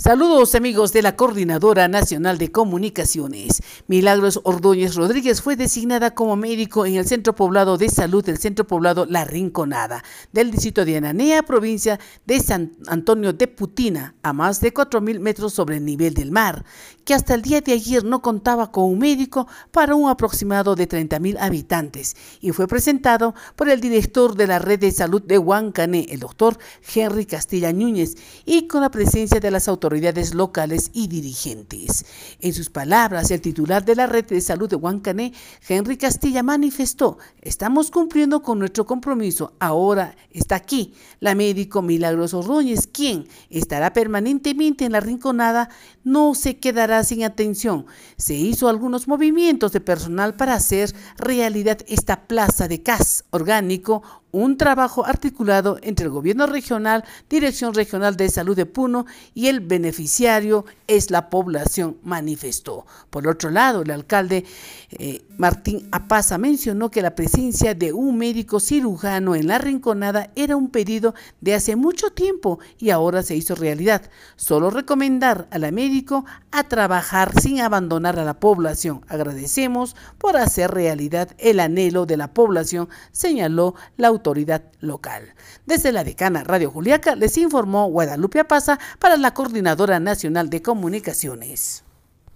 Saludos amigos de la Coordinadora Nacional de Comunicaciones. Milagros Ordóñez Rodríguez fue designada como médico en el Centro Poblado de Salud del Centro Poblado La Rinconada, del distrito de Ananea, provincia de San Antonio de Putina, a más de 4.000 metros sobre el nivel del mar, que hasta el día de ayer no contaba con un médico para un aproximado de 30.000 habitantes y fue presentado por el director de la Red de Salud de Huancané, el doctor Henry Castilla Núñez, y con la presencia de las autoridades autoridades locales y dirigentes. En sus palabras, el titular de la Red de Salud de Huancané, Henry Castilla, manifestó, estamos cumpliendo con nuestro compromiso. Ahora está aquí la médico Milagros Ordóñez, quien estará permanentemente en la rinconada, no se quedará sin atención. Se hizo algunos movimientos de personal para hacer realidad esta plaza de CAS orgánico un trabajo articulado entre el gobierno regional, Dirección Regional de Salud de Puno y el beneficiario es la población, manifestó. Por otro lado, el alcalde eh, Martín Apaza mencionó que la presencia de un médico cirujano en la rinconada era un pedido de hace mucho tiempo y ahora se hizo realidad. Solo recomendar a la médico a trabajar sin abandonar a la población. Agradecemos por hacer realidad el anhelo de la población, señaló la autoridad local. Desde la decana Radio Juliaca les informó Guadalupe Apaza para la Coordinadora Nacional de Comunicaciones.